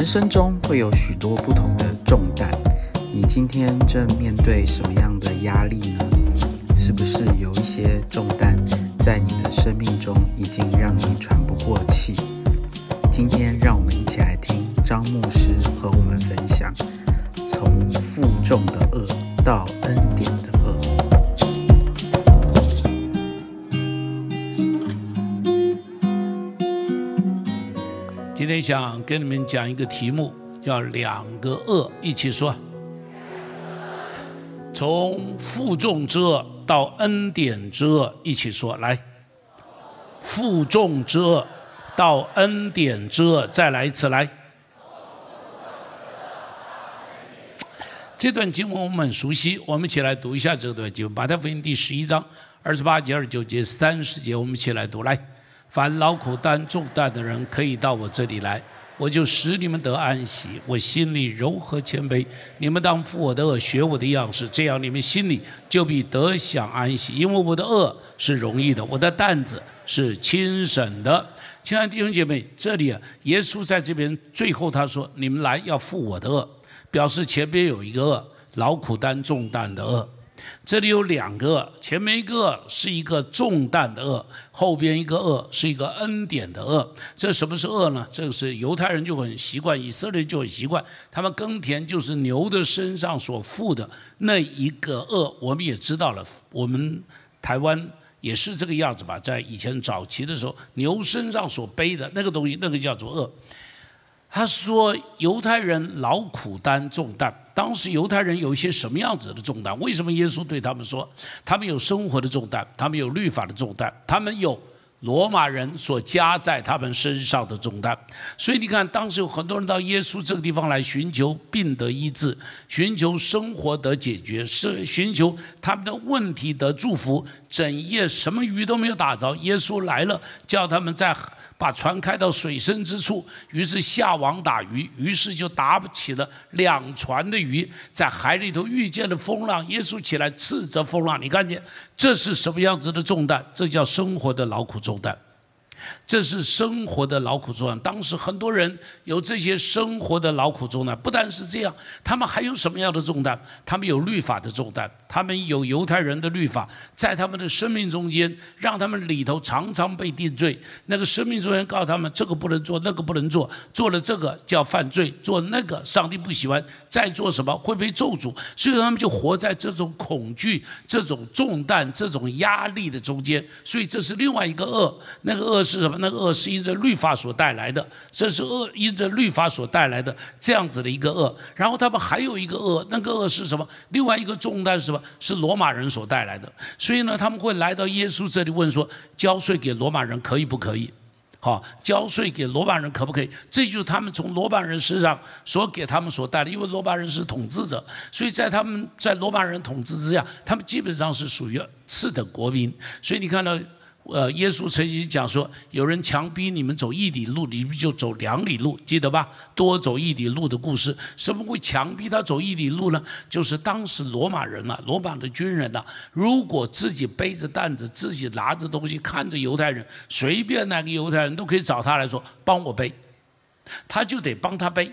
人生中会有许多不同的重担，你今天正面对什么样的压力呢？是不是有一些重担在你的生命中已经让你喘不过气？今天让我们一起来听张牧师和我们分享，从负重的恶到恩想跟你们讲一个题目，叫“两个恶”，一起说。从负重之恶到恩典之恶，一起说。来，负重之恶到恩典之恶，再来一次。来，这段经文我们很熟悉，我们一起来读一下这段经文。马太福音第十一章二十八节、二十九节、三十节，我们一起来读。来。凡劳苦担重担的人，可以到我这里来，我就使你们得安息。我心里柔和谦卑，你们当负我的恶，学我的样式，这样你们心里就必得享安息。因为我的恶是容易的，我的担子是轻省的。亲爱的弟兄姐妹，这里啊，耶稣在这边最后他说：“你们来要负我的恶”，表示前边有一个恶，劳苦担重担的恶。这里有两个，前面一个是一个重担的恶，后边一个恶是一个恩典的恶。这什么是恶呢？这个是犹太人就很习惯，以色列就很习惯，他们耕田就是牛的身上所负的那一个恶。我们也知道了，我们台湾也是这个样子吧？在以前早期的时候，牛身上所背的那个东西，那个叫做恶。他说犹太人劳苦担重担。当时犹太人有一些什么样子的重担？为什么耶稣对他们说，他们有生活的重担，他们有律法的重担，他们有罗马人所加在他们身上的重担？所以你看，当时有很多人到耶稣这个地方来寻求病得医治，寻求生活得解决，是寻求他们的问题得祝福。整夜什么鱼都没有打着，耶稣来了，叫他们在。把船开到水深之处，于是下网打鱼，于是就打不起了两船的鱼，在海里头遇见了风浪，耶稣起来斥责风浪，你看见这是什么样子的重担？这叫生活的劳苦重担。这是生活的劳苦重担。当时很多人有这些生活的劳苦重担，不单是这样，他们还有什么样的重担？他们有律法的重担，他们有犹太人的律法，在他们的生命中间，让他们里头常常被定罪。那个生命中间告诉他们，这个不能做，那个不能做，做了这个叫犯罪，做那个上帝不喜欢，再做什么会被咒诅。所以他们就活在这种恐惧、这种重担、这种压力的中间。所以这是另外一个恶，那个恶。是什么？那恶是因着律法所带来的，这是恶因着律法所带来的这样子的一个恶。然后他们还有一个恶，那个恶是什么？另外一个重担是什么？是罗马人所带来的。所以呢，他们会来到耶稣这里问说：交税给罗马人可以不可以？好，交税给罗马人可不可以？这就是他们从罗马人身上所给他们所带的，因为罗马人是统治者，所以在他们在罗马人统治之下，他们基本上是属于次等国民。所以你看到。呃，耶稣曾经讲说，有人强逼你们走一里路，你们就走两里路，记得吧？多走一里路的故事，什么会强逼他走一里路呢？就是当时罗马人啊，罗马的军人呐，如果自己背着担子，自己拿着东西，看着犹太人，随便哪个犹太人都可以找他来说帮我背，他就得帮他背。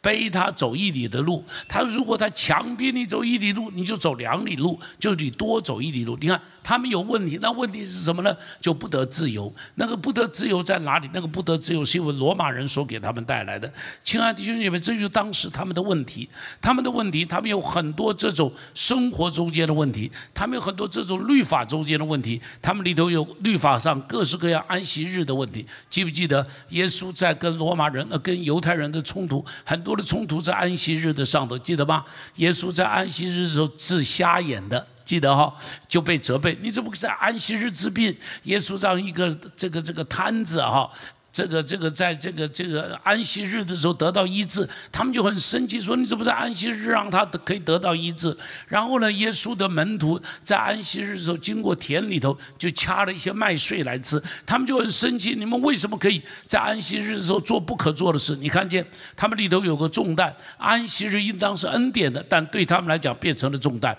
背他走一里的路，他如果他强逼你走一里路，你就走两里路，就你多走一里路。你看他们有问题，那问题是什么呢？就不得自由。那个不得自由在哪里？那个不得自由是因为罗马人所给他们带来的。亲爱的弟兄姐妹，这就是当时他们的问题。他们的问题，他们有很多这种生活中间的问题，他们有很多这种律法中间的问题，他们里头有律法上各式各样安息日的问题。记不记得耶稣在跟罗马人、呃跟犹太人的冲突？很多的冲突在安息日的上头，记得吗？耶稣在安息日的时候治瞎眼的，记得哈，就被责备。你怎么在安息日治病？耶稣让一个这个这个摊子哈。这个这个，在这个这个安息日的时候得到医治，他们就很生气，说你怎么在安息日让他可以得到医治？然后呢，耶稣的门徒在安息日的时候经过田里头，就掐了一些麦穗来吃，他们就很生气，你们为什么可以在安息日的时候做不可做的事？你看见他们里头有个重担，安息日应当是恩典的，但对他们来讲变成了重担，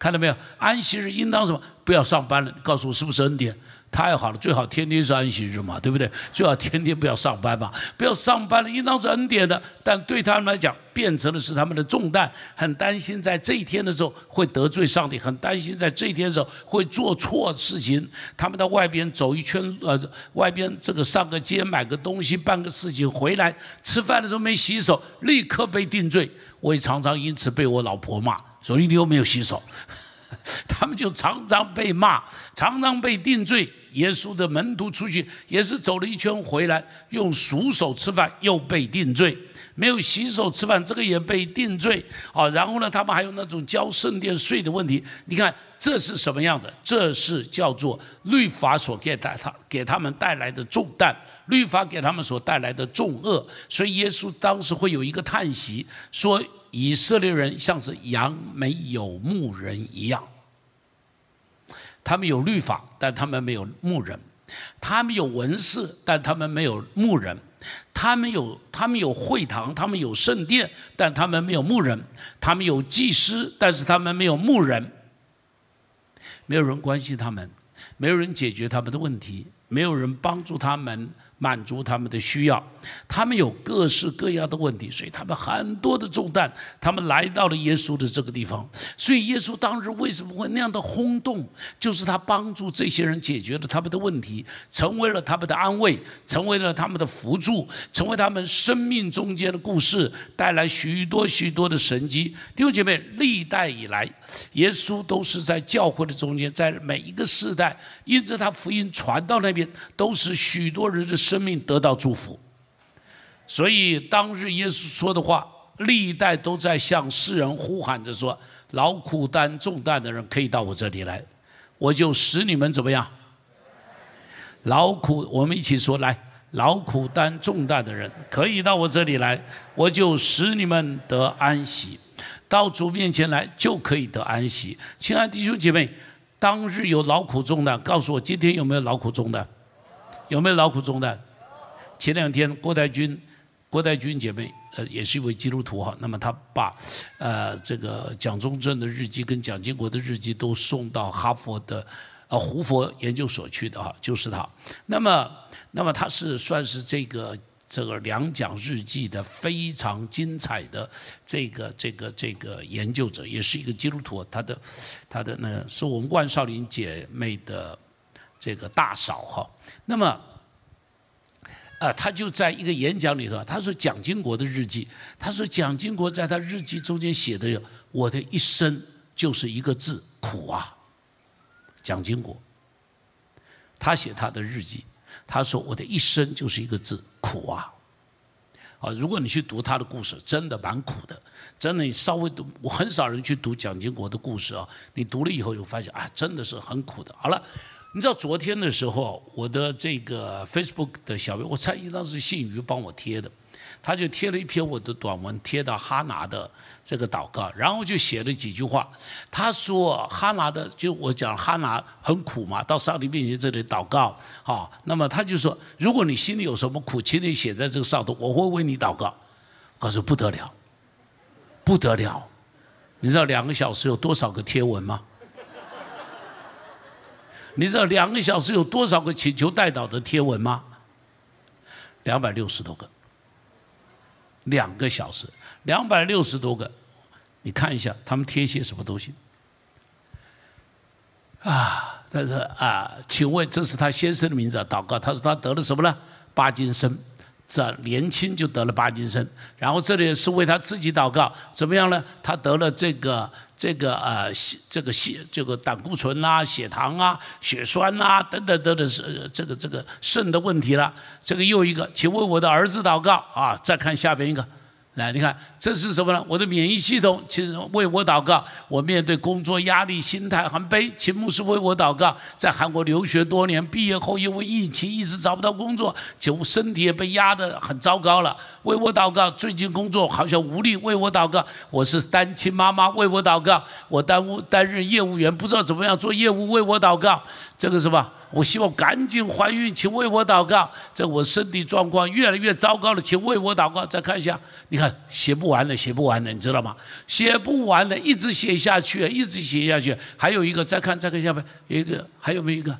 看到没有？安息日应当什么？不要上班了，告诉我是不是恩典？太好了，最好天天是安息日嘛，对不对？最好天天不要上班嘛，不要上班了，应当是恩典的。但对他们来讲，变成的是他们的重担，很担心在这一天的时候会得罪上帝，很担心在这一天的时候会做错事情。他们到外边走一圈，呃，外边这个上个街买个东西，办个事情回来，吃饭的时候没洗手，立刻被定罪。我也常常因此被我老婆骂，说你又没有洗手。他们就常常被骂，常常被定罪。耶稣的门徒出去也是走了一圈回来，用熟手吃饭又被定罪，没有洗手吃饭这个也被定罪。啊，然后呢，他们还有那种交圣殿税的问题。你看这是什么样子？这是叫做律法所给带他给他们带来的重担，律法给他们所带来的重恶。所以耶稣当时会有一个叹息，说。以色列人像是羊没有牧人一样，他们有律法，但他们没有牧人；他们有文士，但他们没有牧人；他们有他们有会堂，他们有圣殿，但他们没有牧人；他们有祭司，但是他们没有牧人。没有人关心他们，没有人解决他们的问题，没有人帮助他们。满足他们的需要，他们有各式各样的问题，所以他们很多的重担，他们来到了耶稣的这个地方。所以耶稣当日为什么会那样的轰动？就是他帮助这些人解决了他们的问题，成为了他们的安慰，成为了他们的辅助，成为他们生命中间的故事，带来许多许多的神迹。弟兄姐妹，历代以来，耶稣都是在教会的中间，在每一个世代，因着他福音传到那边，都是许多人的。生命得到祝福，所以当日耶稣说的话，历代都在向世人呼喊着说：“劳苦担重担的人可以到我这里来，我就使你们怎么样？劳苦，我们一起说来，劳苦担重担的人可以到我这里来，我就使你们得安息。到主面前来就可以得安息。亲爱的弟兄姐妹，当日有劳苦重担，告诉我今天有没有劳苦重担？有没有劳苦重担？前两天郭台军，郭代军姐妹，呃，也是一位基督徒哈。那么他把，呃，这个蒋中正的日记跟蒋经国的日记都送到哈佛的，呃，胡佛研究所去的哈，就是他。那么，那么他是算是这个这个两蒋日记的非常精彩的这个这个这个研究者，也是一个基督徒。他的他的那是我们万少林姐妹的。这个大嫂哈，那么，啊，他就在一个演讲里头，他说蒋经国的日记，他说蒋经国在他日记中间写的有我的一生就是一个字苦啊，蒋经国，他写他的日记，他说我的一生就是一个字苦啊，啊，如果你去读他的故事，真的蛮苦的，真的你稍微读，我很少人去读蒋经国的故事啊，你读了以后就发现啊，真的是很苦的。好了。你知道昨天的时候，我的这个 Facebook 的小编，我猜应当是信宇帮我贴的，他就贴了一篇我的短文，贴到哈拿的这个祷告，然后就写了几句话。他说哈拿的，就我讲哈拿很苦嘛，到上帝面前这里祷告，好，那么他就说，如果你心里有什么苦，请你写在这个上头，我会为你祷告。他说不得了，不得了，你知道两个小时有多少个贴文吗？你知道两个小时有多少个请求代祷的贴文吗？两百六十多个。两个小时，两百六十多个，你看一下他们贴些什么东西。啊，但是啊，请问这是他先生的名字啊？祷告，他说他得了什么呢？巴金森。这年轻就得了巴金森，然后这里是为他自己祷告，怎么样呢？他得了这个这个呃这个血这个胆固醇啊、血糖啊、血栓啊等等等等是这个这个肾的问题了。这个又一个，请为我的儿子祷告啊！再看下边一个。来，你看这是什么呢？我的免疫系统，请为我祷告。我面对工作压力，心态很悲。请牧师为我祷告。在韩国留学多年，毕业后因为疫情一直找不到工作，就身体也被压得很糟糕了。为我祷告。最近工作好像无力，为我祷告。我是单亲妈妈，为我祷告。我担务担任业务员，不知道怎么样做业务，为我祷告。这个是吧？我希望赶紧怀孕，请为我祷告。这我身体状况越来越糟糕了，请为我祷告。再看一下，你看写不完的，写不完的，你知道吗？写不完的，一直写下去，一直写下去。还有一个，再看，再看下面有一个，还有没有一个？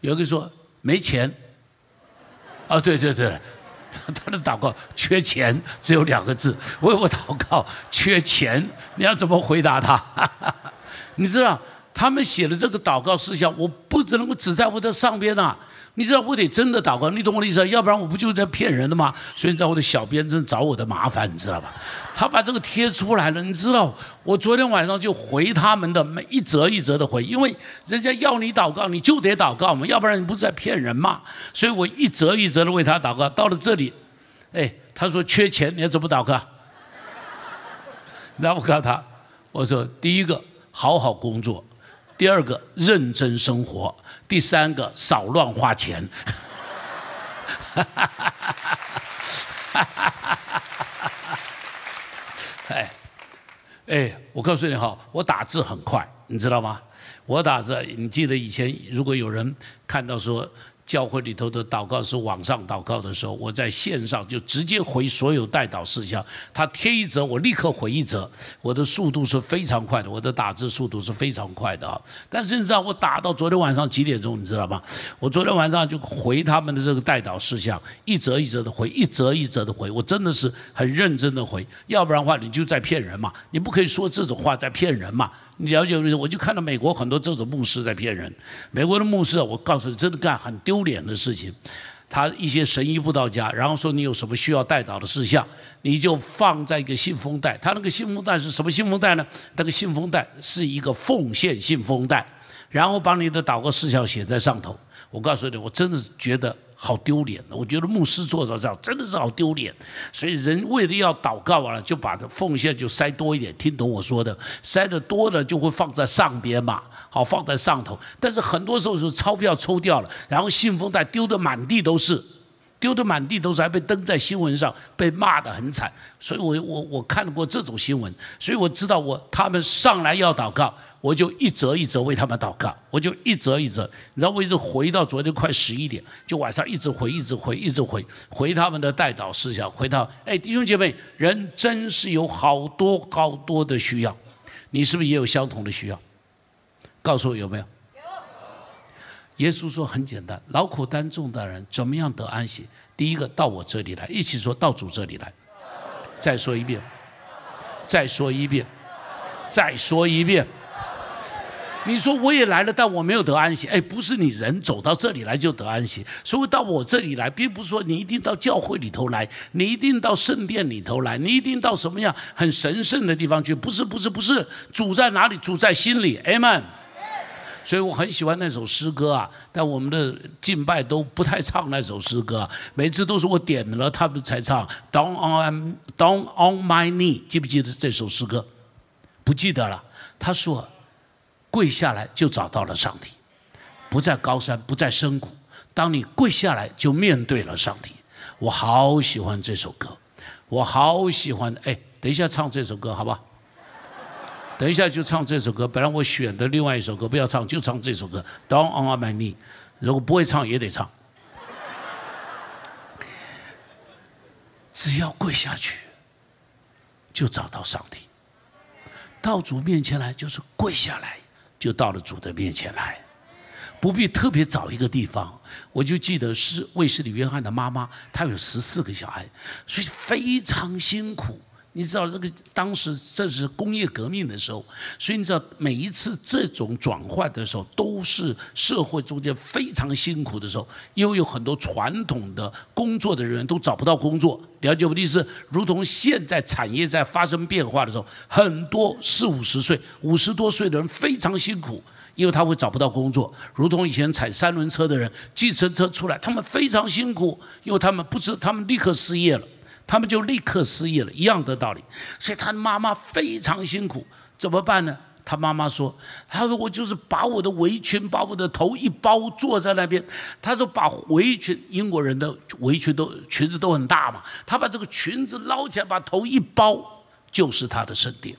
有一个说没钱。啊，对对对，他的祷告缺钱，只有两个字。为我祷告缺钱，你要怎么回答他？你知道他们写的这个祷告事项，我不只能够只在我的上边啊。你知道我得真的祷告，你懂我的意思？要不然我不就是在骗人的吗？所以你知道我的小编真找我的麻烦，你知道吧？他把这个贴出来了，你知道？我昨天晚上就回他们的每一则一则的回，因为人家要你祷告，你就得祷告嘛，要不然你不是在骗人嘛？所以我一则一则的为他祷告。到了这里，哎，他说缺钱，你要怎么祷告？然后我告诉他，我说第一个好好工作，第二个认真生活。第三个少乱花钱，哎，哎，我告诉你哈，我打字很快，你知道吗？我打字，你记得以前如果有人看到说。教会里头的祷告是网上祷告的时候，我在线上就直接回所有代祷事项。他贴一则，我立刻回一则。我的速度是非常快的，我的打字速度是非常快的啊！但是你知道我打到昨天晚上几点钟？你知道吗？我昨天晚上就回他们的这个代祷事项，一则一则的回，一则一则的回。我真的是很认真的回，要不然的话你就在骗人嘛！你不可以说这种话在骗人嘛！你了解不？我就看到美国很多这种牧师在骗人。美国的牧师，我告诉你，真的干很丢脸的事情。他一些神医不到家，然后说你有什么需要带导的事项，你就放在一个信封袋。他那个信封袋是什么信封袋呢？那个信封袋是一个奉献信封袋，然后把你的祷告事项写在上头。我告诉你，我真的觉得。好丢脸的，我觉得牧师做到这样真的是好丢脸。所以人为了要祷告完了，就把这奉献就塞多一点，听懂我说的？塞的多了就会放在上边嘛，好放在上头。但是很多时候是钞票抽掉了，然后信封袋丢的满地都是。丢的满地都是，还被登在新闻上，被骂得很惨。所以，我我我看过这种新闻，所以我知道我他们上来要祷告，我就一折一折为他们祷告，我就一折一折。你知道，我一直回到昨天快十一点，就晚上一直回，一直回，一直回，回他们的代祷事项，回到哎，弟兄姐妹，人真是有好多好多的需要，你是不是也有相同的需要？告诉我有没有？耶稣说很简单，劳苦担重的人怎么样得安息？第一个到我这里来，一起说到主这里来。再说一遍，再说一遍，再说一遍。你说我也来了，但我没有得安息。哎，不是你人走到这里来就得安息，所以到我这里来，并不是说你一定到教会里头来，你一定到圣殿里头来，你一定到什么样很神圣的地方去。不是，不是，不是，主在哪里？主在心里。Amen。所以我很喜欢那首诗歌啊，但我们的敬拜都不太唱那首诗歌，每次都是我点了他们才唱。Down on Down on my knee，记不记得这首诗歌？不记得了。他说，跪下来就找到了上帝，不在高山，不在深谷。当你跪下来，就面对了上帝。我好喜欢这首歌，我好喜欢。哎，等一下唱这首歌，好不好？等一下就唱这首歌，本来我选的另外一首歌不要唱，就唱这首歌。Down on my knee，如果不会唱也得唱。只要跪下去，就找到上帝。到主面前来就是跪下来，就到了主的面前来，不必特别找一个地方。我就记得是卫斯理约翰的妈妈，她有十四个小孩，所以非常辛苦。你知道这个当时这是工业革命的时候，所以你知道每一次这种转换的时候，都是社会中间非常辛苦的时候，因为有很多传统的工作的人员都找不到工作。了解我的意思？如同现在产业在发生变化的时候，很多四五十岁、五十多岁的人非常辛苦，因为他会找不到工作。如同以前踩三轮车的人、计程车出来，他们非常辛苦，因为他们不知他们立刻失业了。他们就立刻失业了，一样的道理。所以他的妈妈非常辛苦，怎么办呢？他妈妈说：“他说我就是把我的围裙，把我的头一包，坐在那边。他说把围裙，英国人的围裙都裙子都很大嘛。他把这个裙子捞起来，把头一包，就是他的圣殿。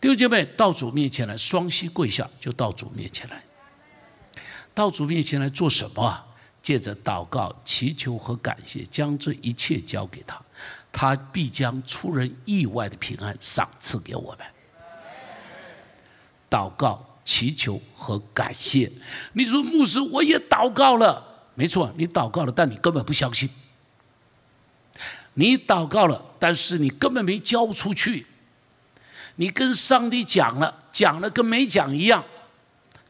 弟兄姐妹，到主面前来，双膝跪下，就到主面前来。到主面前来做什么？借着祷告、祈求和感谢，将这一切交给他，他必将出人意外的平安赏赐给我们。祷告、祈求和感谢。你说牧师，我也祷告了，没错，你祷告了，但你根本不相信。你祷告了，但是你根本没交出去。你跟上帝讲了，讲了跟没讲一样，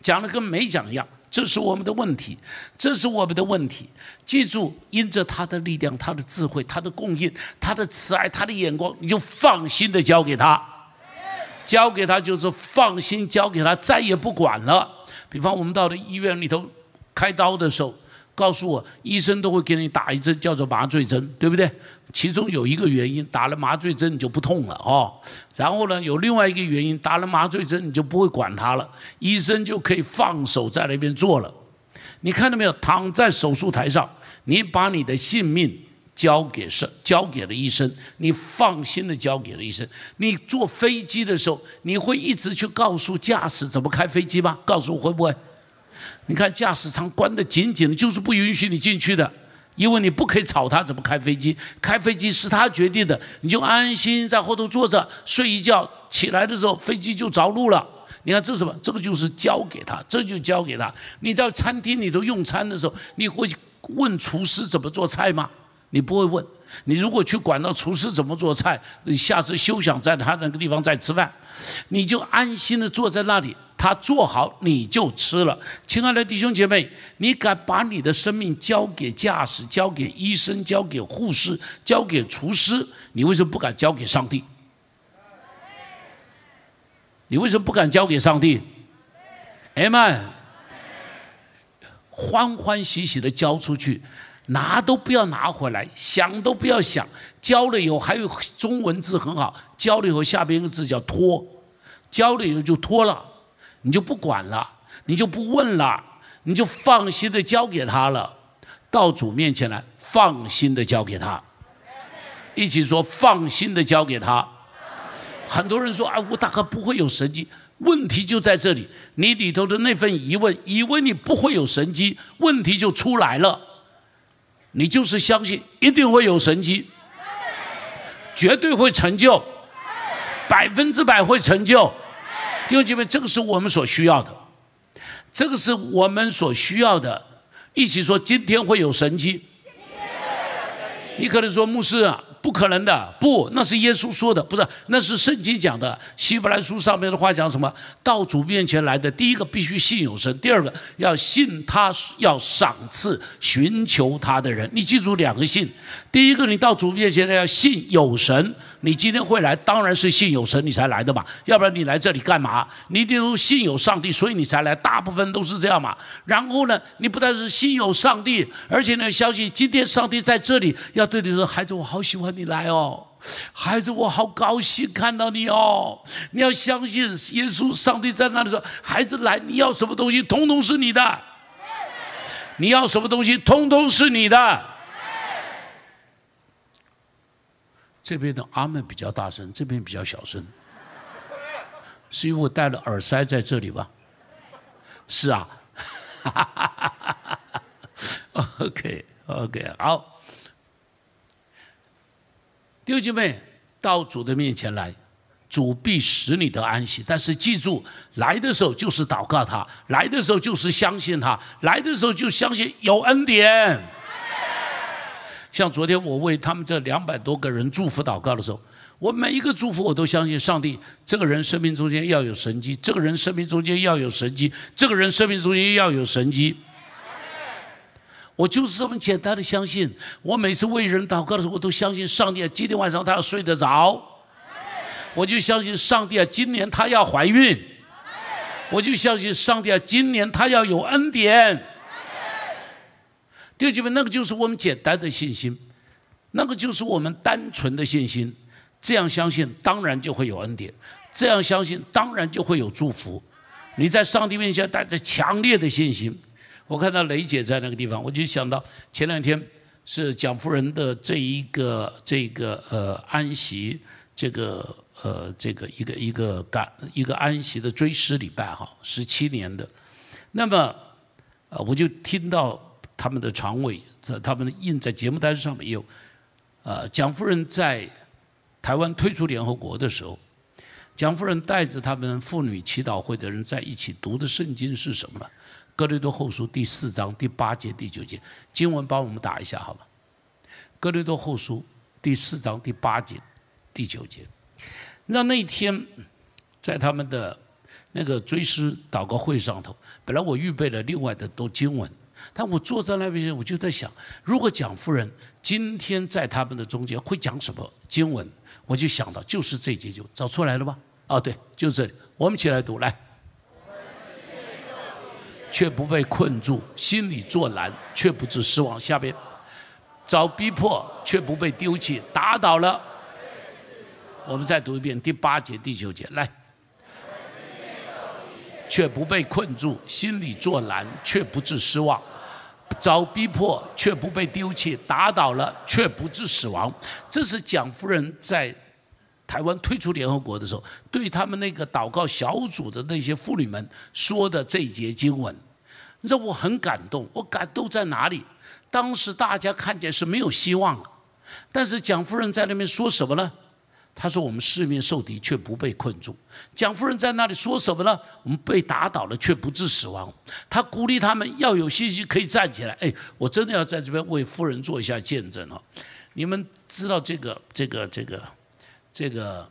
讲了跟没讲一样，这是我们的问题，这是我们的问题。记住，因着他的力量、他的智慧、他的供应、他的慈爱、他的眼光，你就放心的交给他，交给他就是放心交给他，再也不管了。比方我们到了医院里头开刀的时候。告诉我，医生都会给你打一针叫做麻醉针，对不对？其中有一个原因，打了麻醉针你就不痛了哦。然后呢，有另外一个原因，打了麻醉针你就不会管它了，医生就可以放手在那边做了。你看到没有？躺在手术台上，你把你的性命交给是交给了医生，你放心的交给了医生。你坐飞机的时候，你会一直去告诉驾驶怎么开飞机吗？告诉会不会？你看驾驶舱关得紧紧的，就是不允许你进去的，因为你不可以吵他怎么开飞机。开飞机是他决定的，你就安心在后头坐着睡一觉，起来的时候飞机就着陆了。你看这是什么？这个就是交给他，这就交给他。你在餐厅里头用餐的时候，你会问厨师怎么做菜吗？你不会问。你如果去管到厨师怎么做菜，你下次休想在他那个地方再吃饭，你就安心的坐在那里。他做好你就吃了，亲爱的弟兄姐妹，你敢把你的生命交给驾驶、交给医生、交给护士、交给厨师？你为什么不敢交给上帝？你为什么不敢交给上帝？哎们，欢欢喜喜的交出去，拿都不要拿回来，想都不要想。交了以后，还有中文字很好，交了以后下边一个字叫拖，交了以后就拖了。你就不管了，你就不问了，你就放心的交给他了。到主面前来，放心的交给他。一起说，放心的交给他。很多人说啊，我大概不会有神迹。问题就在这里，你里头的那份疑问，以为你不会有神迹，问题就出来了。你就是相信一定会有神迹，绝对会成就，百分之百会成就。弟兄姐妹，这个是我们所需要的，这个是我们所需要的。一起说，今天会有神迹。你可能说，牧师啊。不可能的，不，那是耶稣说的，不是，那是圣经讲的。希伯来书上面的话讲什么？到主面前来的，第一个必须信有神，第二个要信他要赏赐寻求他的人。你记住两个信，第一个你到主面前的要信有神。你今天会来，当然是信有神你才来的嘛，要不然你来这里干嘛？你一定都信有上帝，所以你才来，大部分都是这样嘛。然后呢，你不但是信有上帝，而且呢，相信今天上帝在这里要对你说：“孩子，我好喜欢你来哦，孩子，我好高兴看到你哦。”你要相信耶稣，上帝在那里说：“孩子来，你要什么东西，通通是你的。你要什么东西，通通是你的。”这边的阿门比较大声，这边比较小声，是因为我戴了耳塞在这里吧？是啊，OK OK，好，弟兄姐妹，到主的面前来，主必使你得安息。但是记住，来的时候就是祷告他，来的时候就是相信他，来的时候就相信有恩典。像昨天我为他们这两百多个人祝福祷告的时候，我每一个祝福我都相信上帝，这个人生命中间要有神迹，这个人生命中间要有神迹，这个人生命中间要有神迹。我就是这么简单的相信。我每次为人祷告的时候，我都相信上帝啊，今天晚上他要睡得着。我就相信上帝啊，今年他要怀孕。我就相信上帝啊，今年他要有恩典。弟兄们，那个就是我们简单的信心，那个就是我们单纯的信心。这样相信，当然就会有恩典；这样相信，当然就会有祝福。你在上帝面前带着强烈的信心。我看到雷姐在那个地方，我就想到前两天是蒋夫人的这一个这个呃安息，这个呃这个一个一个感一个安息的追思礼拜哈，十七年的。那么呃，我就听到。他们的常委在他们印在节目单上面有，呃，蒋夫人在台湾退出联合国的时候，蒋夫人带着他们妇女祈祷会的人在一起读的圣经是什么呢？哥林多后书第四章第八节、第九节，经文帮我们打一下，好吧？哥林多后书第四章第八节、第九节。那那天在他们的那个追思祷告会上头，本来我预备了另外的都经文，但我坐在那边，我就在想，如果蒋夫人今天在他们的中间会讲什么经文，我就想到就是这节就找出来了吧？哦，对，就是这里，我们起来读来。却不被困住，心里作难，却不致失望。下边遭逼迫，却不被丢弃，打倒了。我们再读一遍第八节、第九节，来。却不被困住，心里作难，却不致失望。遭逼迫，却不被丢弃，打倒了，却不致死亡。这是蒋夫人在。台湾退出联合国的时候，对他们那个祷告小组的那些妇女们说的这一节经文，你知道我很感动。我感动在哪里？当时大家看见是没有希望，但是蒋夫人在那边说什么呢？他说：“我们四面受敌，却不被困住。”蒋夫人在那里说什么呢？我们被打倒了，却不致死亡。他鼓励他们要有信心，可以站起来。哎，我真的要在这边为夫人做一下见证哦。你们知道这个，这个，这个。这个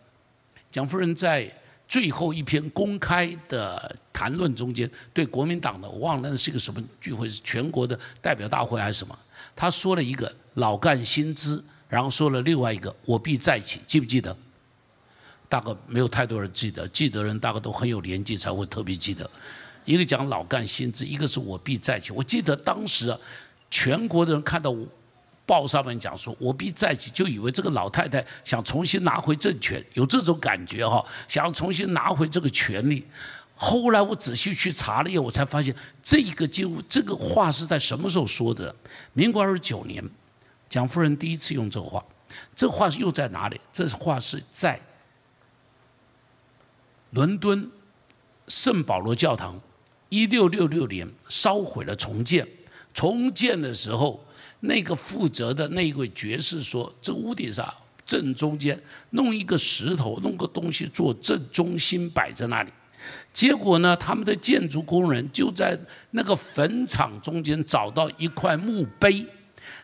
蒋夫人在最后一篇公开的谈论中间，对国民党的我忘了那是一个什么聚会，是全国的代表大会还是什么？他说了一个“老干新知”，然后说了另外一个“我必再起”，记不记得？大概没有太多人记得，记得人大概都很有年纪才会特别记得。一个讲“老干新知”，一个是我必再起。我记得当时啊，全国的人看到我。报上面讲说，我必再起，就以为这个老太太想重新拿回政权，有这种感觉哈，想要重新拿回这个权利。后来我仔细去查了以后，我才发现这一个就这个话是在什么时候说的？民国二十九年，蒋夫人第一次用这话。这话又在哪里？这话是在伦敦圣保罗教堂，一六六六年烧毁了重建，重建的时候。那个负责的那一位爵士说：“这屋顶上正中间弄一个石头，弄个东西做正中心摆在那里。结果呢，他们的建筑工人就在那个坟场中间找到一块墓碑，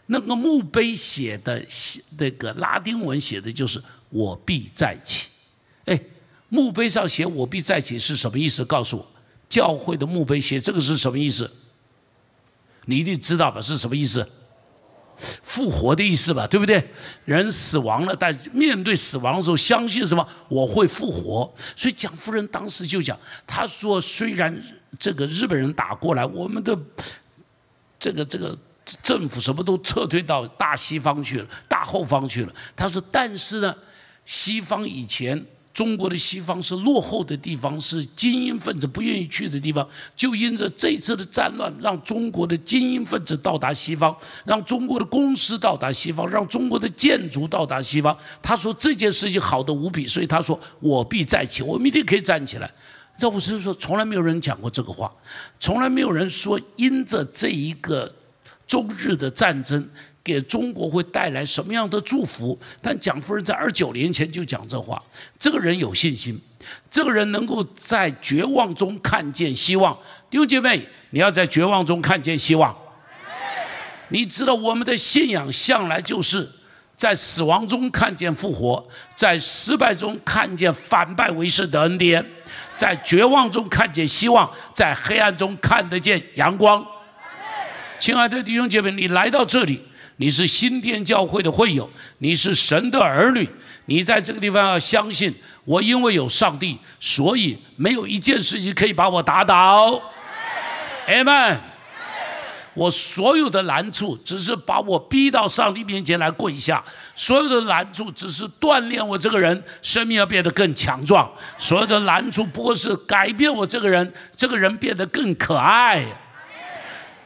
那个墓碑写的写那个拉丁文写的就是‘我必再起’。哎，墓碑上写‘我必再起’是什么意思？告诉我，教会的墓碑写这个是什么意思？你一定知道吧？是什么意思？”复活的意思吧，对不对？人死亡了，但面对死亡的时候，相信什么？我会复活。所以蒋夫人当时就讲，她说：“虽然这个日本人打过来，我们的这个这个政府什么都撤退到大西方去了，大后方去了。”他说：“但是呢，西方以前。”中国的西方是落后的地方，是精英分子不愿意去的地方。就因着这次的战乱，让中国的精英分子到达西方，让中国的公司到达西方，让中国的建筑到达西方。他说这件事情好的无比，所以他说我必再起，我们一定可以站起来。这我是说，从来没有人讲过这个话，从来没有人说因着这一个中日的战争。给中国会带来什么样的祝福？但蒋夫人在二九年前就讲这话，这个人有信心，这个人能够在绝望中看见希望。弟兄姐妹，你要在绝望中看见希望。你知道我们的信仰向来就是在死亡中看见复活，在失败中看见反败为胜的恩典，在绝望中看见希望，在黑暗中看得见阳光。亲爱的弟兄姐妹，你来到这里。你是新天教会的会友，你是神的儿女，你在这个地方要相信，我因为有上帝，所以没有一件事情可以把我打倒。Amen。我所有的难处，只是把我逼到上帝面前来跪下；所有的难处，只是锻炼我这个人生命要变得更强壮；所有的难处，不过是改变我这个人，这个人变得更可爱。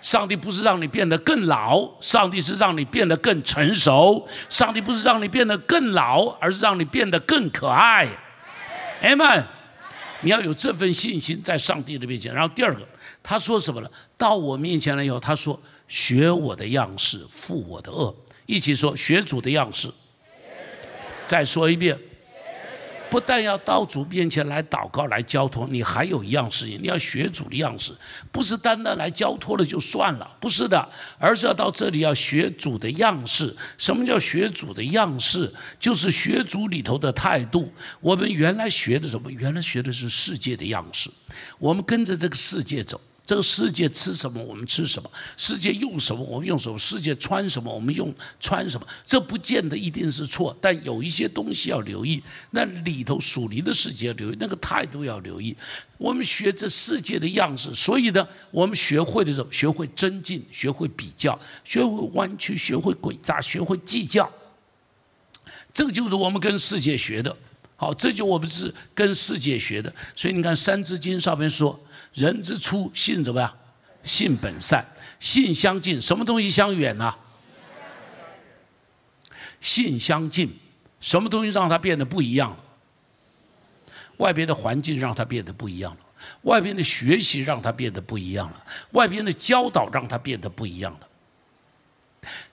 上帝不是让你变得更老，上帝是让你变得更成熟。上帝不是让你变得更老，而是让你变得更可爱。Amen。你要有这份信心，在上帝的面前。然后第二个，他说什么了？到我面前来以后，他说：“学我的样式，负我的恶。”一起说：“学主的样式。”再说一遍：“不但要到主面前来祷告、来交托，你还有一样事情，你要学主的样式，不是单单来交托了就算了，不是的，而是要到这里要学主的样式。什么叫学主的样式？就是学主里头的态度。我们原来学的什么？原来学的是世界的样式，我们跟着这个世界走。这个世界吃什么，我们吃什么；世界用什么，我们用什么；世界穿什么，我们用穿什么。这不见得一定是错，但有一些东西要留意。那里头属灵的世界要留意，那个态度要留意。我们学这世界的样式，所以呢，我们学会的时候，学会增进，学会比较，学会弯曲，学会诡诈，学会计较。这个就是我们跟世界学的。好，这就我们是跟世界学的。所以你看《三字经》上面说。人之初，性怎么样？性本善，性相近。什么东西相远呢？性相近。什么东西让它变得不一样了？外边的环境让它变得不一样了，外边的学习让它变得不一样了，外边的教导让它变得不一样了。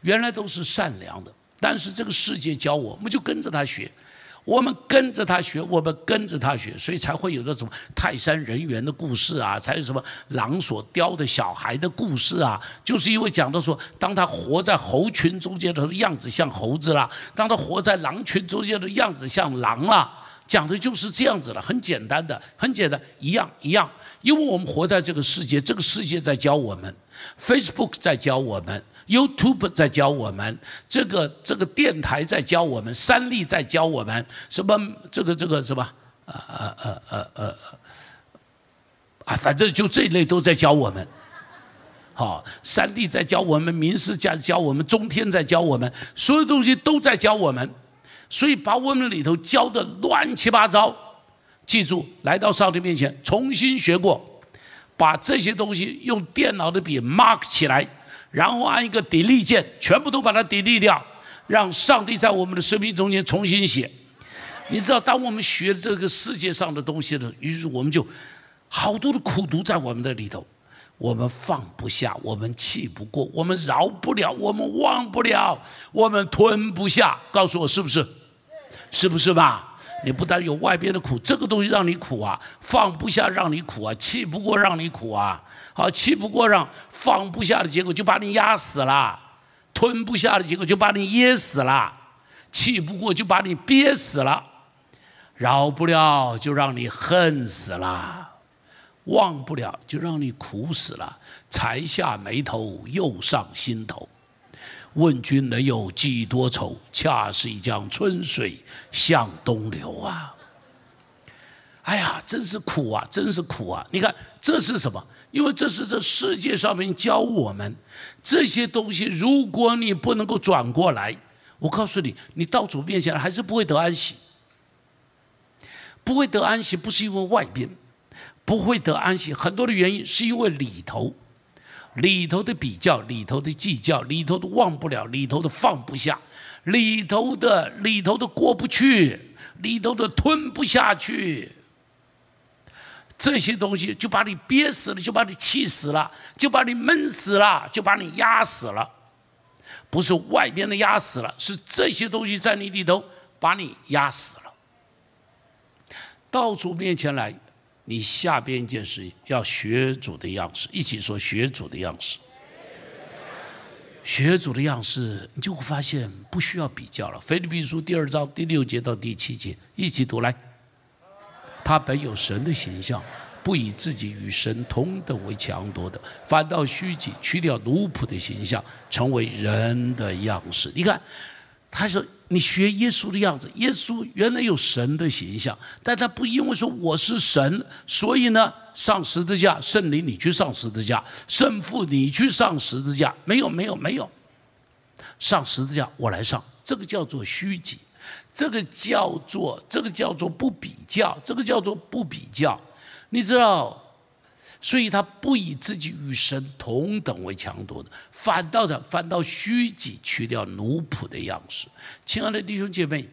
原来都是善良的，但是这个世界教我，我们就跟着他学。我们跟着他学，我们跟着他学，所以才会有的什么泰山人猿的故事啊，才有什么狼所叼的小孩的故事啊，就是因为讲到说，当他活在猴群中间的，样子像猴子啦；当他活在狼群中间的样子像狼啦，讲的就是这样子了，很简单的，很简单，一样一样，因为我们活在这个世界，这个世界在教我们，Facebook 在教我们。YouTube 在教我们，这个这个电台在教我们，三立在教我们，什么这个这个什么啊啊啊啊啊啊，反正就这一类都在教我们。好，三立在教我们，民视在教我们，中天在教我们，所有东西都在教我们，所以把我们里头教的乱七八糟。记住，来到上帝面前重新学过，把这些东西用电脑的笔 mark 起来。然后按一个砥砺键，全部都把它砥砺掉，让上帝在我们的生命中间重新写。你知道，当我们学这个世界上的东西的，于是我们就好多的苦读在我们的里头，我们放不下，我们气不过，我们饶不了，我们忘不了，我们吞不下。告诉我是不是？是不是吧？你不但有外边的苦，这个东西让你苦啊，放不下让你苦啊，气不过让你苦啊。好，气不过让放不下的结果就把你压死了，吞不下的结果就把你噎死了，气不过就把你憋死了，饶不了就让你恨死了，忘不了就让你苦死了，才下眉头又上心头，问君能有几多愁？恰是一江春水向东流啊！哎呀，真是苦啊，真是苦啊！你看这是什么？因为这是这世界上面教我们这些东西，如果你不能够转过来，我告诉你，你到主面前还是不会得安息。不会得安息，不是因为外边不会得安息，很多的原因是因为里头，里头的比较，里头的计较，里头的忘不了，里头的放不下，里头的里头的过不去，里头的吞不下去。这些东西就把你憋死了，就把你气死了，就把你闷死了，就把你压死了。不是外边的压死了，是这些东西在你里头把你压死了。到主面前来，你下边一件事要学主的样式，一起说学主的样式。学主的样式，你就会发现不需要比较了。腓立比书第二章第六节到第七节，一起读来。他本有神的形象，不以自己与神同等为强夺的，反倒虚己，去掉奴仆的形象，成为人的样式。你看，他说你学耶稣的样子，耶稣原来有神的形象，但他不因为说我是神，所以呢上十字架，圣灵你去上十字架，圣父你去上十字架，没有没有没有，上十字架我来上，这个叫做虚己。这个叫做，这个叫做不比较，这个叫做不比较，你知道？所以他不以自己与神同等为强夺的，反倒是反倒虚己，去掉奴仆的样式。亲爱的弟兄姐妹，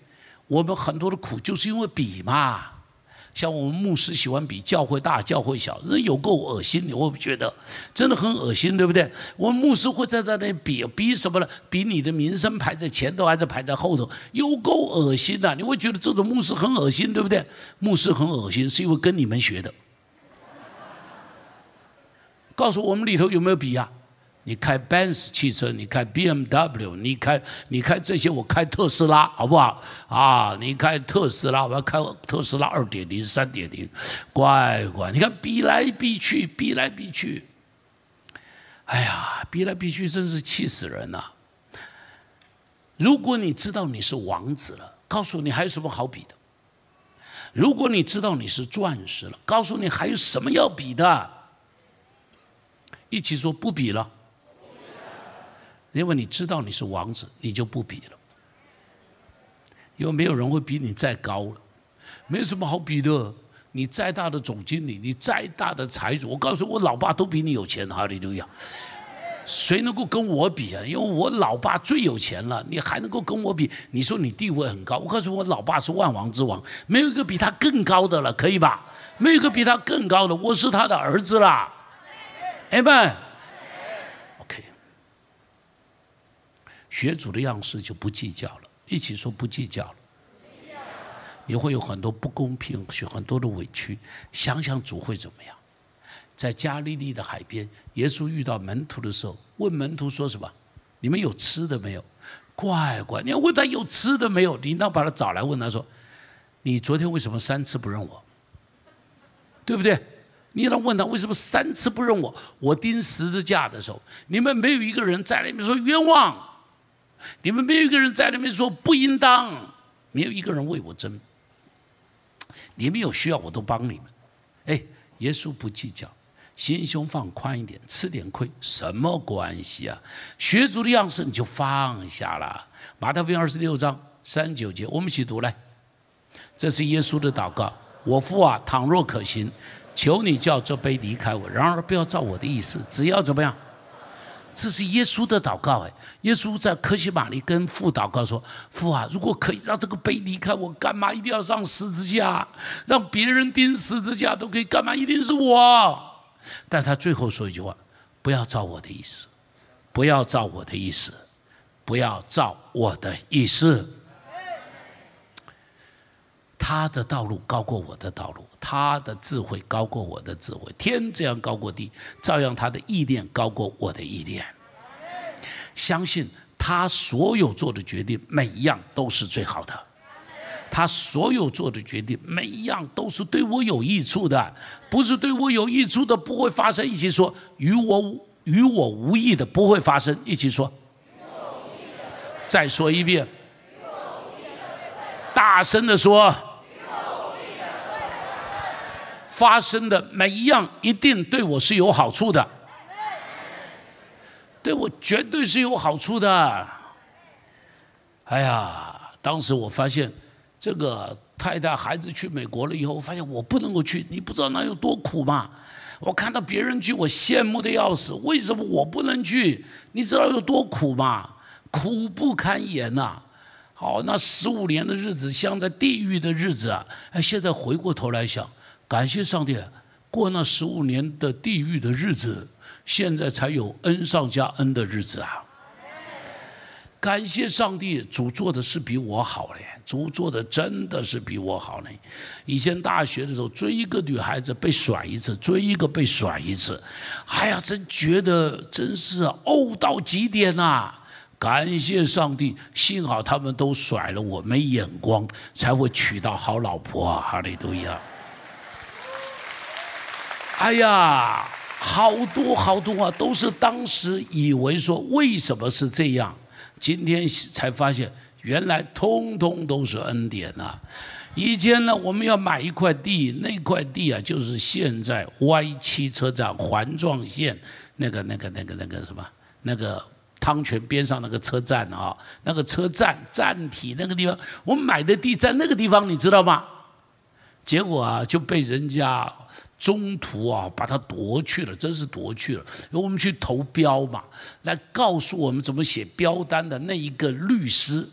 我们很多的苦就是因为比嘛，像我们牧师喜欢比教会大、教会小，人有够恶心，你会不觉得真的很恶心，对不对？我们牧师会在那里比比什么呢？比你的名声排在前头还是排在后头？有够恶心的，你会觉得这种牧师很恶心，对不对？牧师很恶心，是因为跟你们学的。告诉我们里头有没有比呀？你开 Benz 汽车，你开 BMW，你开你开这些，我开特斯拉，好不好？啊，你开特斯拉，我要开特斯拉二点零、三点零，乖乖，你看比来比去，比来比去，哎呀，比来比去，真是气死人呐！如果你知道你是王子了，告诉你还有什么好比的？如果你知道你是钻石了，告诉你还有什么要比的？一起说不比了。因为你知道你是王子，你就不比了。因为没有人会比你再高了，没有什么好比的。你再大的总经理，你再大的财主，我告诉我老爸都比你有钱，哈利路亚。谁能够跟我比啊？因为我老爸最有钱了，你还能够跟我比？你说你地位很高，我告诉我老爸是万王之王，没有一个比他更高的了，可以吧？没有一个比他更高的，我是他的儿子啦。哎们。学主的样式就不计较了，一起说不计较了。你会有很多不公平，许很多的委屈。想想主会怎么样？在加利利的海边，耶稣遇到门徒的时候，问门徒说什么？你们有吃的没有？乖乖，你要问他有吃的没有？你应当把他找来问他说：“你昨天为什么三次不认我？对不对？你要问他为什么三次不认我？我钉十字架的时候，你们没有一个人在那边说冤枉。”你们没有一个人在那边说不应当，没有一个人为我争。你们有需要我都帮你们。哎，耶稣不计较，心胸放宽一点，吃点亏什么关系啊？学足的样式你就放下了。马太福音二十六章三九节，我们一起读来。这是耶稣的祷告：我父啊，倘若可行，求你叫这杯离开我。然而不要照我的意思，只要怎么样？这是耶稣的祷告哎，耶稣在科西玛里跟父祷告说：“父啊，如果可以让这个杯离开我，干嘛一定要上十字架？让别人钉十字架都可以，干嘛一定是我？”但他最后说一句话：“不要照我的意思，不要照我的意思，不要照我的意思。”他的道路高过我的道路，他的智慧高过我的智慧，天这样高过地，照样他的意念高过我的意念。相信他所有做的决定，每一样都是最好的。他所有做的决定，每一样都是对我有益处的，不是对我有益处的不会发生。一起说，与我与我无益的不会发生。一起说，再说一遍，大声的说。发生的每一样一定对我是有好处的，对我绝对是有好处的。哎呀，当时我发现这个太太孩子去美国了以后，我发现我不能够去，你不知道那有多苦吗？我看到别人去，我羡慕的要死。为什么我不能去？你知道有多苦吗？苦不堪言呐！好，那十五年的日子像在地狱的日子啊！哎，现在回过头来想。感谢上帝，过那十五年的地狱的日子，现在才有恩上加恩的日子啊！感谢上帝，主做的是比我好嘞，主做的真的是比我好嘞。以前大学的时候，追一个女孩子被甩一次，追一个被甩一次，哎呀，真觉得真是呕到极点呐！感谢上帝，幸好他们都甩了我，没眼光，才会娶到好老婆啊！哈利路亚。哎呀，好多好多啊，都是当时以为说为什么是这样，今天才发现原来通通都是恩典呐。以前呢，我们要买一块地，那块地啊，就是现在 Y 七车站环状线那个、那个、那个、那个什么，那个汤泉边上那个车站啊，那个车站站体那个地方，我们买的地在那个地方，你知道吗？结果啊，就被人家。中途啊，把它夺去了，真是夺去了。我们去投标嘛，来告诉我们怎么写标单的那一个律师，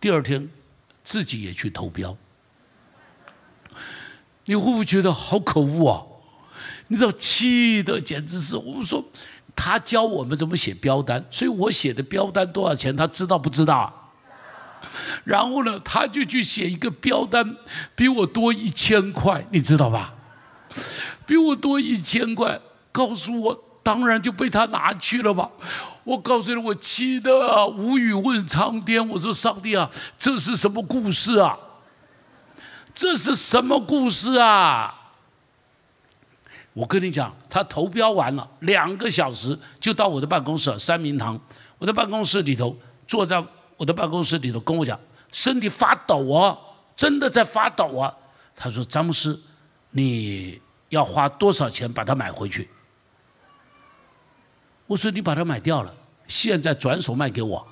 第二天自己也去投标。你会不会觉得好可恶啊？你知道气的简直是，我们说他教我们怎么写标单，所以我写的标单多少钱，他知道不知道？然后呢，他就去写一个标单，比我多一千块，你知道吧？比我多一千块，告诉我，当然就被他拿去了吧。我告诉你，我气的无语问苍天，我说上帝啊，这是什么故事啊？这是什么故事啊？我跟你讲，他投标完了，两个小时就到我的办公室三明堂。我的办公室里头，坐在我的办公室里头，跟我讲，身体发抖啊，真的在发抖啊。他说：“詹姆斯，你要花多少钱把它买回去？”我说：“你把它买掉了，现在转手卖给我，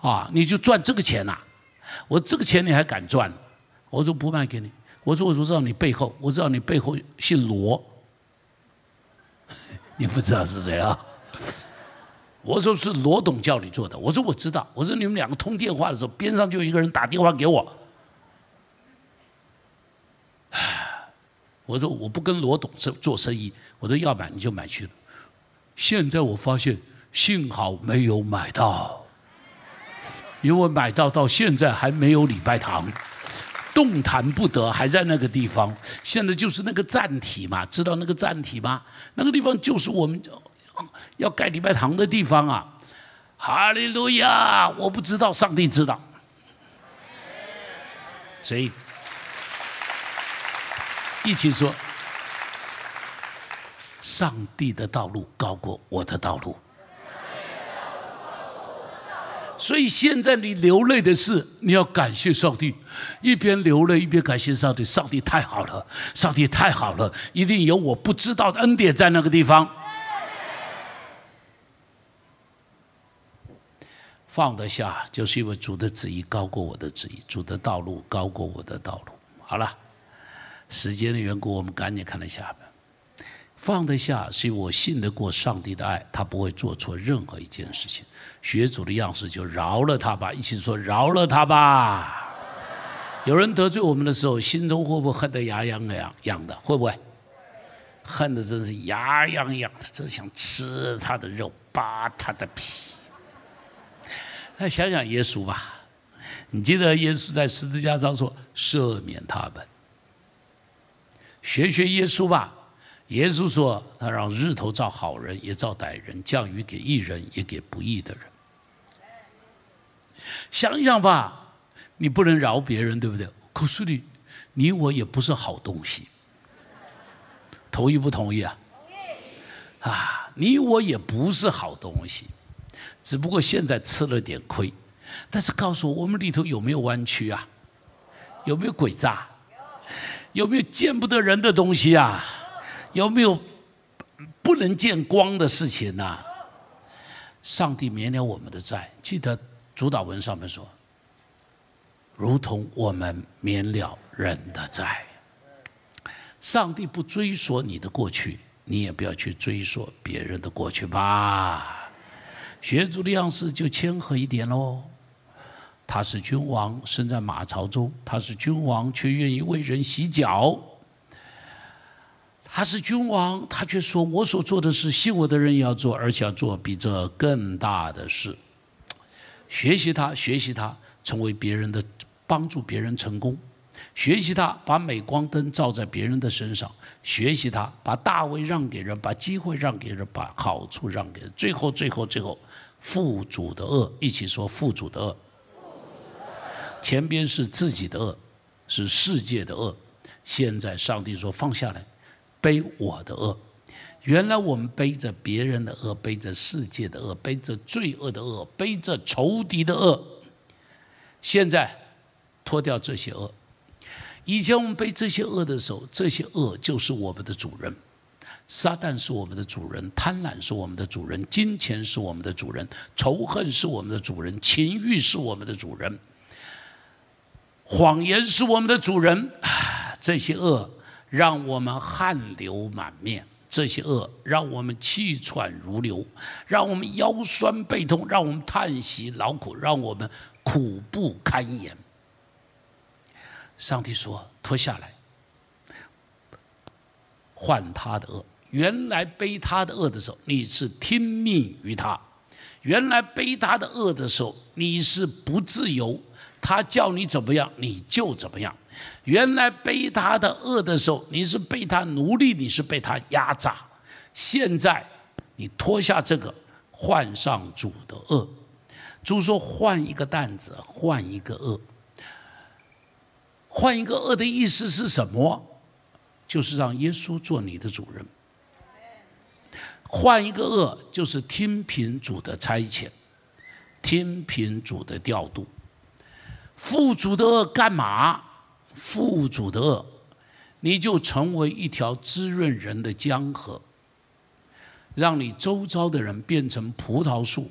啊，你就赚这个钱呐。我这个钱你还敢赚？我说不卖给你。”我说：“我知道你背后，我知道你背后姓罗，你不知道是谁啊？”我说：“是罗董叫你做的。”我说：“我知道。”我说：“你们两个通电话的时候，边上就有一个人打电话给我。”我说：“我不跟罗董做做生意。”我说：“要买你就买去了。”现在我发现，幸好没有买到，因为买到到现在还没有礼拜堂。动弹不得，还在那个地方。现在就是那个站体嘛，知道那个站体吗？那个地方就是我们要盖礼拜堂的地方啊！哈利路亚！我不知道，上帝知道。所以一起说：上帝的道路高过我的道路。所以现在你流泪的是，你要感谢上帝，一边流泪一边感谢上帝。上帝太好了，上帝太好了，一定有我不知道的恩典在那个地方。放得下，就是因为主的旨意高过我的旨意，主的道路高过我的道路。好了，时间的缘故，我们赶紧看了下面。放得下，是因为我信得过上帝的爱，他不会做错任何一件事情。学主的样式，就饶了他吧。一起说饶了他吧。有人得罪我们的时候，心中会不会恨得牙痒痒痒的？会不会？恨得真是牙痒痒的，真想吃他的肉，扒他的皮。那想想耶稣吧，你记得耶稣在十字架上说赦免他们，学学耶稣吧。耶稣说：“他让日头照好人，也照歹人；降雨给义人，也给不义的人。”想想吧，你不能饶别人，对不对？可是你，你我也不是好东西。同意不同意啊？同意。啊，你我也不是好东西，只不过现在吃了点亏。但是告诉我，我们里头有没有弯曲啊？有没有诡诈？有没有见不得人的东西啊？有没有不能见光的事情呢？上帝免了我们的债，记得主导文上面说，如同我们免了人的债。上帝不追索你的过去，你也不要去追索别人的过去吧。学主的样式就谦和一点喽。他是君王，生在马槽中；他是君王，却愿意为人洗脚。他是君王，他却说：“我所做的事，信我的人也要做，而且要做比这更大的事。”学习他，学习他，成为别人的帮助，别人成功；学习他，把镁光灯照在别人的身上；学习他，把大位让给人，把机会让给人，把好处让给人。最后，最后，最后，父主的恶，一起说父主的恶。前边是自己的恶，是世界的恶。现在上帝说放下来。背我的恶，原来我们背着别人的恶，背着世界的恶，背着罪恶的恶，背着仇敌的恶。现在脱掉这些恶。以前我们背这些恶的时候，这些恶就是我们的主人。撒旦是我们的主人，贪婪是我们的主人，金钱是我们的主人，仇恨是我们的主人，情欲是我们的主人，谎言是我们的主人。这些恶。让我们汗流满面，这些恶让我们气喘如流，让我们腰酸背痛，让我们叹息劳苦，让我们苦不堪言。上帝说：“脱下来，换他的恶。原来背他的恶的时候，你是听命于他；原来背他的恶的时候，你是不自由。他叫你怎么样，你就怎么样。原来背他的恶的时候，你是被他奴隶，你是被他压榨。现在你脱下这个，换上主的恶。主说：“换一个担子，换一个恶。换一个恶的意思是什么？就是让耶稣做你的主人。换一个恶，就是听凭主的差遣，听凭主的调度。富主的恶干嘛？富主的恶，你就成为一条滋润人的江河，让你周遭的人变成葡萄树。”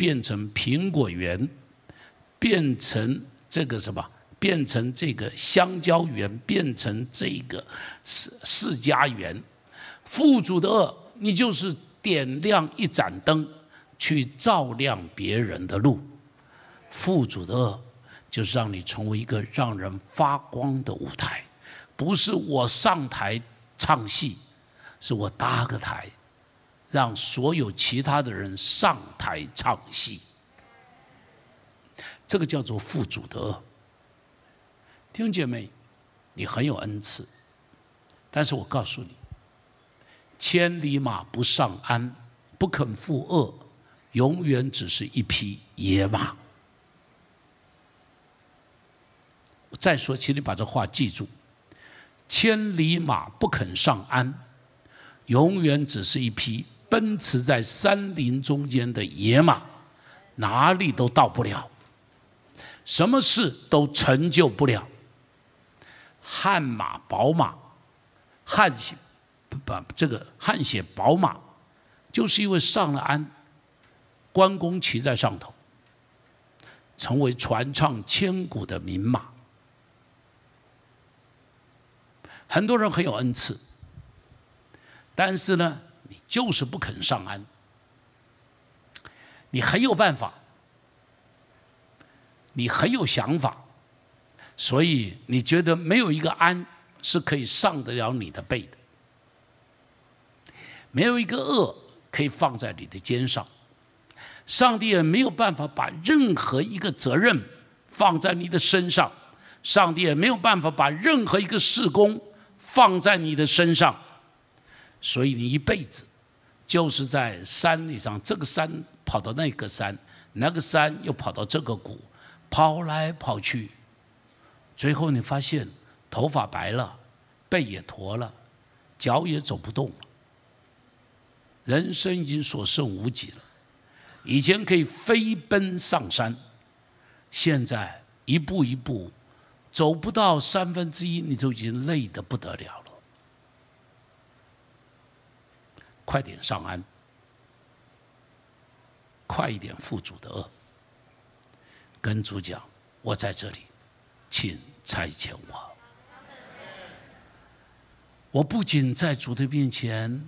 变成苹果园，变成这个什么？变成这个香蕉园，变成这个世世家园。富主的恶，你就是点亮一盏灯，去照亮别人的路。富主的恶，就是让你成为一个让人发光的舞台。不是我上台唱戏，是我搭个台。让所有其他的人上台唱戏，这个叫做父主的恶。听见没，你很有恩赐，但是我告诉你，千里马不上鞍，不肯负恶，永远只是一匹野马。再说，请你把这话记住：千里马不肯上鞍，永远只是一匹。奔驰在山林中间的野马，哪里都到不了，什么事都成就不了。汗马宝马，汗血不不这个汗血宝马，就是因为上了鞍，关公骑在上头，成为传唱千古的名马。很多人很有恩赐，但是呢？你就是不肯上岸。你很有办法，你很有想法，所以你觉得没有一个安是可以上得了你的背的，没有一个恶可以放在你的肩上，上帝也没有办法把任何一个责任放在你的身上，上帝也没有办法把任何一个事工放在你的身上，所以你一辈子。就是在山里上，这个山跑到那个山，那个山又跑到这个谷，跑来跑去，最后你发现头发白了，背也驼了，脚也走不动了，人生已经所剩无几了。以前可以飞奔上山，现在一步一步走不到三分之一，你就已经累得不得了了。快点上岸，快一点负主的恶。跟主讲，我在这里，请差遣我。我不仅在主的面前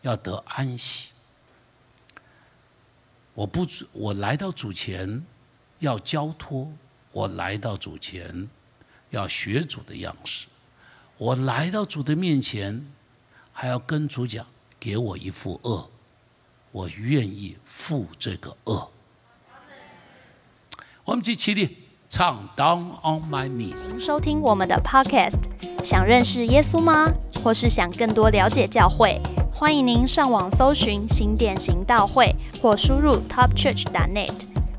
要得安息，我不我来到主前要交托，我来到主前要学主的样式，我来到主的面前还要跟主讲。给我一副恶，我愿意负这个恶。我们一起立唱《Down on My Knees》。您收听我们的 Podcast，想认识耶稣吗？或是想更多了解教会？欢迎您上网搜寻新典行道会，或输入 TopChurch.net，